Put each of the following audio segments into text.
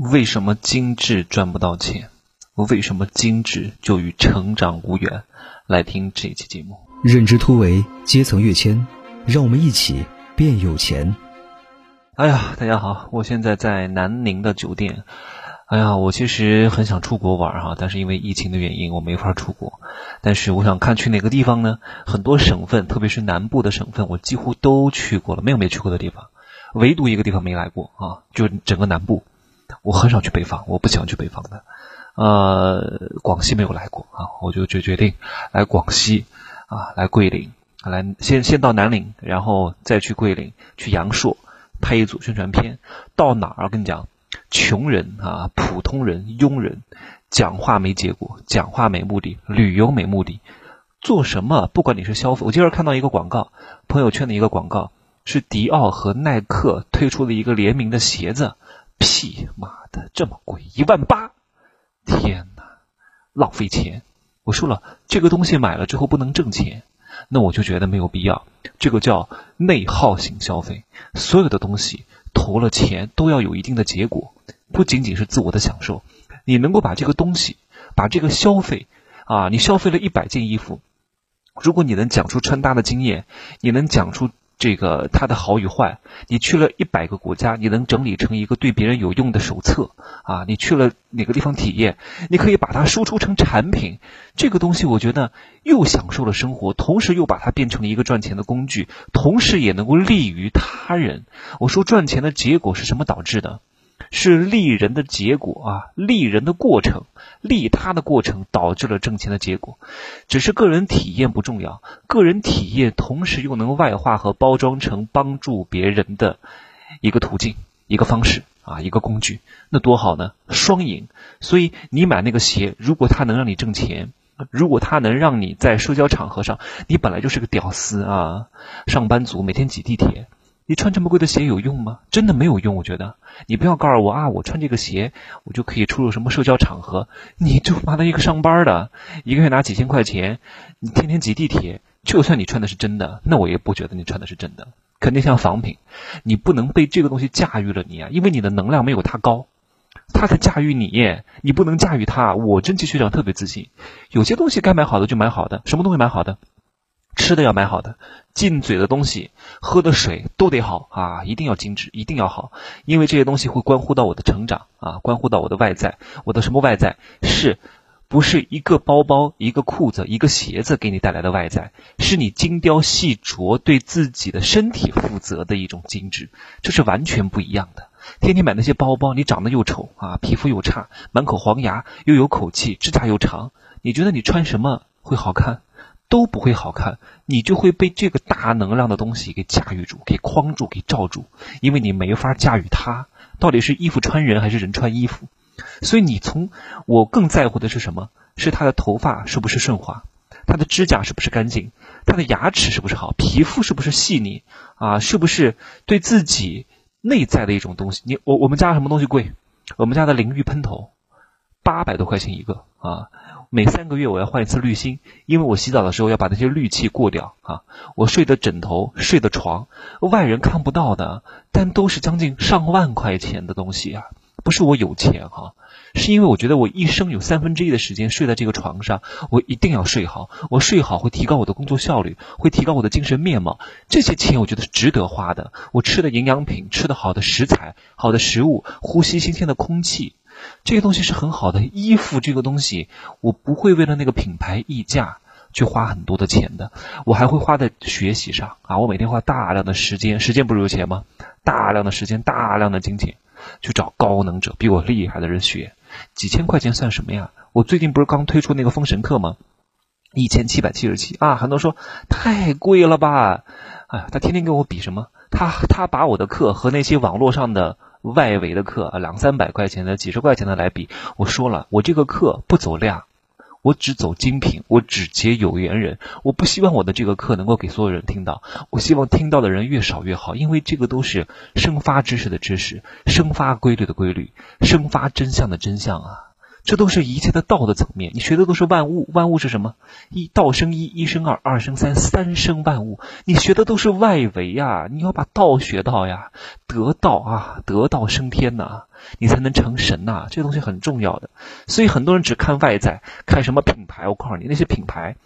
为什么精致赚不到钱？为什么精致就与成长无缘？来听这期节目。认知突围，阶层跃迁，让我们一起变有钱。哎呀，大家好，我现在在南宁的酒店。哎呀，我其实很想出国玩哈，但是因为疫情的原因，我没法出国。但是我想看去哪个地方呢？很多省份，特别是南部的省份，我几乎都去过了，没有没去过的地方，唯独一个地方没来过啊，就整个南部。我很少去北方，我不喜欢去北方的。呃，广西没有来过啊，我就就决定来广西啊，来桂林，来先先到南宁，然后再去桂林，去阳朔拍一组宣传片。到哪儿？我跟你讲，穷人啊，普通人，庸人，讲话没结果，讲话没目的，旅游没目的，做什么？不管你是消费，我今儿看到一个广告，朋友圈的一个广告，是迪奥和耐克推出了一个联名的鞋子。屁妈的，这么贵，一万八！天哪，浪费钱！我说了，这个东西买了之后不能挣钱，那我就觉得没有必要。这个叫内耗型消费。所有的东西投了钱都要有一定的结果，不仅仅是自我的享受。你能够把这个东西，把这个消费啊，你消费了一百件衣服，如果你能讲出穿搭的经验，你能讲出。这个它的好与坏，你去了一百个国家，你能整理成一个对别人有用的手册啊？你去了哪个地方体验，你可以把它输出成产品。这个东西我觉得又享受了生活，同时又把它变成了一个赚钱的工具，同时也能够利于他人。我说赚钱的结果是什么导致的？是利人的结果啊，利人的过程，利他的过程导致了挣钱的结果。只是个人体验不重要，个人体验同时又能外化和包装成帮助别人的一个途径、一个方式啊，一个工具，那多好呢，双赢。所以你买那个鞋，如果它能让你挣钱，如果它能让你在社交场合上，你本来就是个屌丝啊，上班族每天挤地铁。你穿这么贵的鞋有用吗？真的没有用，我觉得。你不要告诉我啊，我穿这个鞋，我就可以出入什么社交场合。你就妈的一个上班的，一个月拿几千块钱，你天天挤地铁，就算你穿的是真的，那我也不觉得你穿的是真的，肯定像仿品。你不能被这个东西驾驭了你啊，因为你的能量没有他高，他才驾驭你，你不能驾驭他。我真气学长特别自信，有些东西该买好的就买好的，什么东西买好的？吃的要买好的，进嘴的东西、喝的水都得好啊，一定要精致，一定要好，因为这些东西会关乎到我的成长啊，关乎到我的外在。我的什么外在？是不是一个包包、一个裤子、一个鞋子给你带来的外在？是你精雕细琢、对自己的身体负责的一种精致，这是完全不一样的。天天买那些包包，你长得又丑啊，皮肤又差，满口黄牙，又有口气，指甲又长，你觉得你穿什么会好看？都不会好看，你就会被这个大能量的东西给驾驭住、给框住、给罩住，因为你没法驾驭它。到底是衣服穿人还是人穿衣服？所以你从我更在乎的是什么？是他的头发是不是顺滑，他的指甲是不是干净，他的牙齿是不是好，皮肤是不是细腻啊？是不是对自己内在的一种东西？你我我们家什么东西贵？我们家的淋浴喷头八百多块钱一个啊。每三个月我要换一次滤芯，因为我洗澡的时候要把那些氯气过掉啊。我睡的枕头、睡的床，外人看不到的，但都是将近上万块钱的东西啊。不是我有钱哈，是因为我觉得我一生有三分之一的时间睡在这个床上，我一定要睡好。我睡好会提高我的工作效率，会提高我的精神面貌。这些钱我觉得是值得花的。我吃的营养品，吃的好的食材、好的食物，呼吸新鲜的空气。这个东西是很好的，衣服这个东西，我不会为了那个品牌溢价去花很多的钱的，我还会花在学习上啊！我每天花大量的时间，时间不是有钱吗？大量的时间，大量的金钱，去找高能者，比我厉害的人学，几千块钱算什么呀？我最近不是刚推出那个封神课吗？一千七百七十七啊！很多人说太贵了吧？哎，他天天跟我比什么？他他把我的课和那些网络上的。外围的课啊，两三百块钱的、几十块钱的来比，我说了，我这个课不走量，我只走精品，我只接有缘人。我不希望我的这个课能够给所有人听到，我希望听到的人越少越好，因为这个都是生发知识的知识，生发规律的规律，生发真相的真相啊。这都是一切的道的层面。你学的都是万物，万物是什么？一道生一，一生二，二生三，三生万物。你学的都是外围呀，你要把道学到呀，得道啊，得道升天呐，你才能成神呐。这东西很重要的。所以很多人只看外在，看什么品牌。我告诉你，那些品牌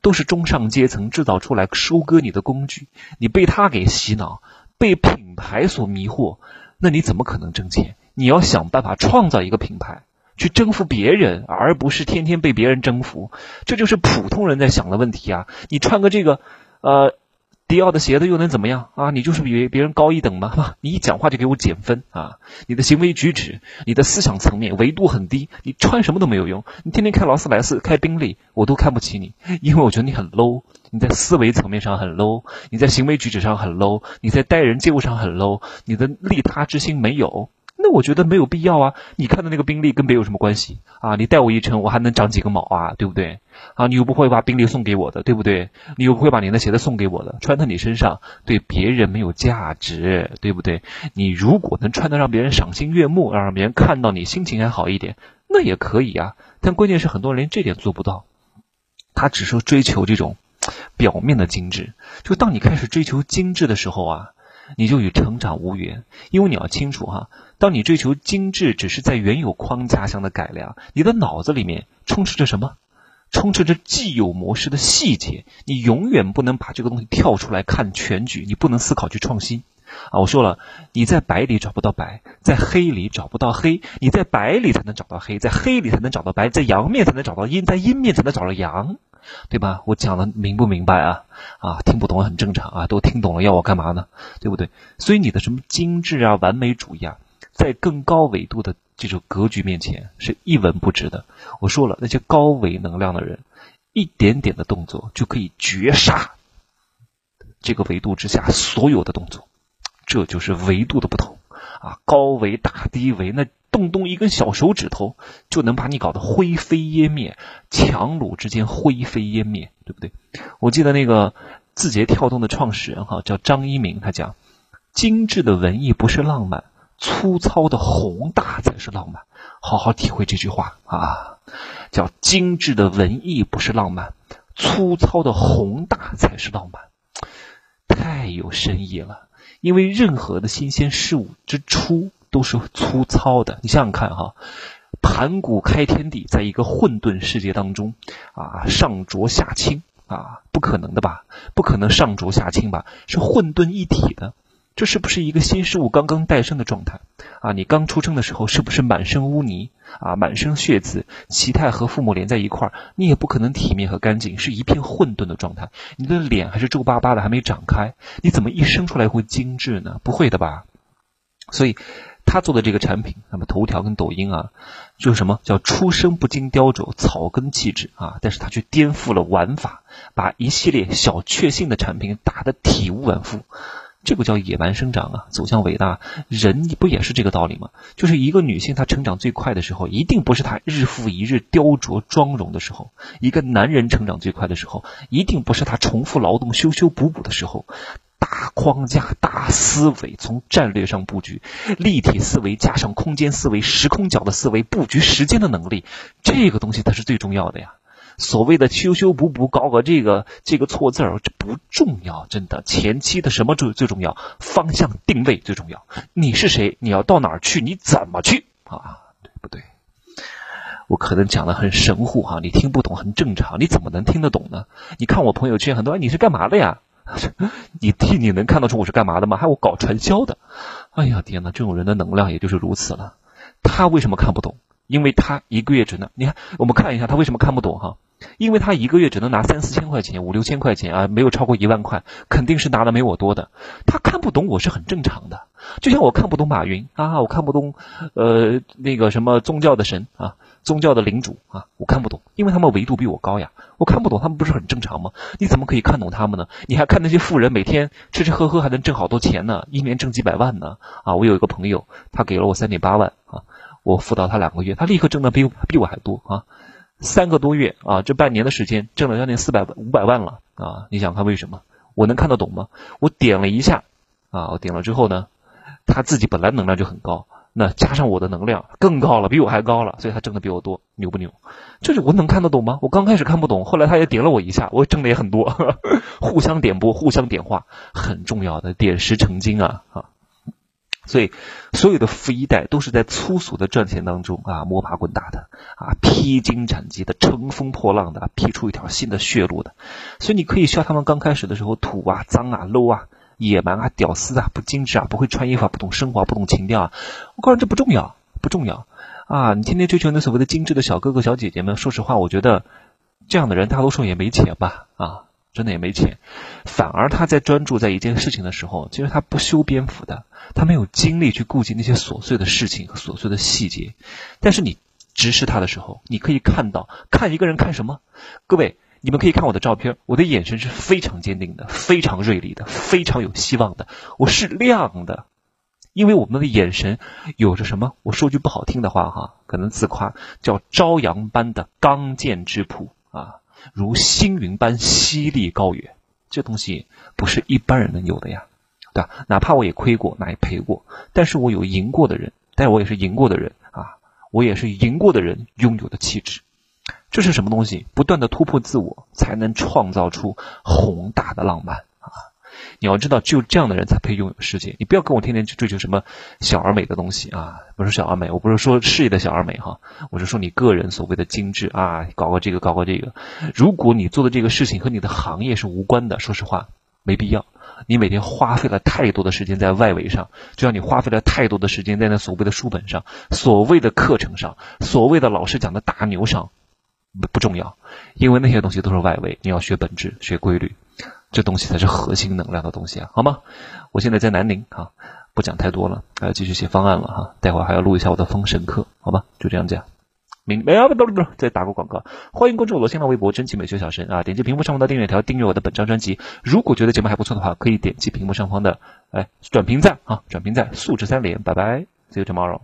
都是中上阶层制造出来收割你的工具。你被他给洗脑，被品牌所迷惑，那你怎么可能挣钱？你要想办法创造一个品牌。去征服别人，而不是天天被别人征服，这就是普通人在想的问题啊！你穿个这个，呃，迪奥的鞋子又能怎么样啊？你就是比别人高一等吗？你一讲话就给我减分啊！你的行为举止、你的思想层面维度很低，你穿什么都没有用。你天天开劳斯莱斯、开宾利，我都看不起你，因为我觉得你很 low。你在思维层面上很 low，你在行为举止上很 low，你在待人接物上很 low，你的利他之心没有。那我觉得没有必要啊！你看的那个宾利跟别有什么关系啊？你带我一程，我还能长几个毛啊？对不对？啊，你又不会把宾利送给我的，对不对？你又不会把你的鞋子送给我的，穿在你身上对别人没有价值，对不对？你如果能穿得让别人赏心悦目，让别人看到你心情还好一点，那也可以啊。但关键是很多人连这点做不到，他只是追求这种表面的精致。就当你开始追求精致的时候啊。你就与成长无缘，因为你要清楚哈，当你追求精致，只是在原有框架上的改良，你的脑子里面充斥着什么？充斥着既有模式的细节，你永远不能把这个东西跳出来看全局，你不能思考去创新啊！我说了，你在白里找不到白，在黑里找不到黑，你在白里才能找到黑，在黑里才能找到白，在阳面才能找到阴，在阴面才能找到阳。对吧？我讲的明不明白啊？啊，听不懂很正常啊，都听懂了要我干嘛呢？对不对？所以你的什么精致啊、完美主义啊，在更高维度的这种格局面前是一文不值的。我说了，那些高维能量的人，一点点的动作就可以绝杀这个维度之下所有的动作，这就是维度的不同啊！高维打低维那。动动一根小手指头，就能把你搞得灰飞烟灭，强弩之间灰飞烟灭，对不对？我记得那个字节跳动的创始人哈，叫张一鸣，他讲：精致的文艺不是浪漫，粗糙的宏大才是浪漫。好好体会这句话啊，叫精致的文艺不是浪漫，粗糙的宏大才是浪漫，太有深意了。因为任何的新鲜事物之初。都是粗糙的，你想想看哈，盘古开天地，在一个混沌世界当中，啊，上浊下清啊，不可能的吧？不可能上浊下清吧？是混沌一体的，这是不是一个新事物刚刚诞生的状态？啊，你刚出生的时候是不是满身污泥啊，满身血渍？脐带和父母连在一块儿，你也不可能体面和干净，是一片混沌的状态。你的脸还是皱巴巴的，还没长开，你怎么一生出来会精致呢？不会的吧？所以。他做的这个产品，那么头条跟抖音啊，就是什么叫出生不经雕琢，草根气质啊？但是他却颠覆了玩法，把一系列小确幸的产品打得体无完肤，这不叫野蛮生长啊，走向伟大。人不也是这个道理吗？就是一个女性她成长最快的时候，一定不是她日复一日雕琢妆容的时候；一个男人成长最快的时候，一定不是他重复劳动、修修补补的时候。大框架、大思维，从战略上布局，立体思维加上空间思维、时空角的思维，布局时间的能力，这个东西它是最重要的呀。所谓的修修补补，搞个这个这个错字儿，这不重要，真的。前期的什么最最重要？方向定位最重要。你是谁？你要到哪儿去？你怎么去？啊，对不对？我可能讲的很神乎哈，你听不懂很正常。你怎么能听得懂呢？你看我朋友圈很多人，你是干嘛的呀？你替你能看得出我是干嘛的吗？还我搞传销的，哎呀天哪！这种人的能量也就是如此了。他为什么看不懂？因为他一个月只能……你看，我们看一下他为什么看不懂哈？因为他一个月只能拿三四千块钱、五六千块钱啊，没有超过一万块，肯定是拿的没我多的。他看不懂我是很正常的，就像我看不懂马云啊，我看不懂呃那个什么宗教的神啊。宗教的领主啊，我看不懂，因为他们维度比我高呀，我看不懂，他们不是很正常吗？你怎么可以看懂他们呢？你还看那些富人每天吃吃喝喝还能挣好多钱呢，一年挣几百万呢？啊，我有一个朋友，他给了我三点八万啊，我辅导他两个月，他立刻挣的比比我还多啊，三个多月啊，这半年的时间挣了将近四百五百万了啊，你想看为什么？我能看得懂吗？我点了一下啊，我点了之后呢，他自己本来能量就很高。那加上我的能量更高了，比我还高了，所以他挣的比我多，牛不牛？这是我能看得懂吗？我刚开始看不懂，后来他也点了我一下，我挣的也很多，互相点拨，互相点化，很重要的，点石成金啊啊！所以，所有的富一代都是在粗俗的赚钱当中啊，摸爬滚打的啊，披荆斩棘的，乘风破浪的，辟出一条新的血路的。所以，你可以笑他们刚开始的时候土啊、脏啊、low 啊、野蛮啊、屌丝啊、不精致啊、不会穿衣服、不懂生活、不懂情调啊。我告诉你，这不重要，不重要啊！你天天追求那所谓的精致的小哥哥、小姐姐们，说实话，我觉得这样的人大多数也没钱吧啊。真的也没钱，反而他在专注在一件事情的时候，其实他不修边幅的，他没有精力去顾及那些琐碎的事情和琐碎的细节。但是你直视他的时候，你可以看到，看一个人看什么？各位，你们可以看我的照片，我的眼神是非常坚定的，非常锐利的，非常有希望的，我是亮的，因为我们的眼神有着什么？我说句不好听的话哈，可能自夸，叫朝阳般的刚健之朴。如星云般犀利高远，这东西不是一般人能有的呀，对吧？哪怕我也亏过，那也赔过，但是我有赢过的人，但我也是赢过的人啊，我也是赢过的人拥有的气质，这是什么东西？不断的突破自我，才能创造出宏大的浪漫。你要知道，只有这样的人才配拥有世界。你不要跟我天天去追求什么小而美的东西啊！不是小而美，我不是说事业的小而美哈，我是说你个人所谓的精致啊，搞个这个，搞个这个。如果你做的这个事情和你的行业是无关的，说实话，没必要。你每天花费了太多的时间在外围上，就像你花费了太多的时间在那所谓的书本上、所谓的课程上、所谓的老师讲的大牛上，不不重要，因为那些东西都是外围。你要学本质，学规律。这东西才是核心能量的东西啊，好吗？我现在在南宁啊，不讲太多了，还要继续写方案了哈。待会儿还要录一下我的封神课，好吧？就这样讲。明没有不不不，再打个广告，欢迎关注我的新浪微博“真奇美学小神”啊，点击屏幕上方的订阅条订阅我的本张专辑。如果觉得节目还不错的话，可以点击屏幕上方的哎转评赞啊，转评赞，素质三连，拜拜，See you tomorrow。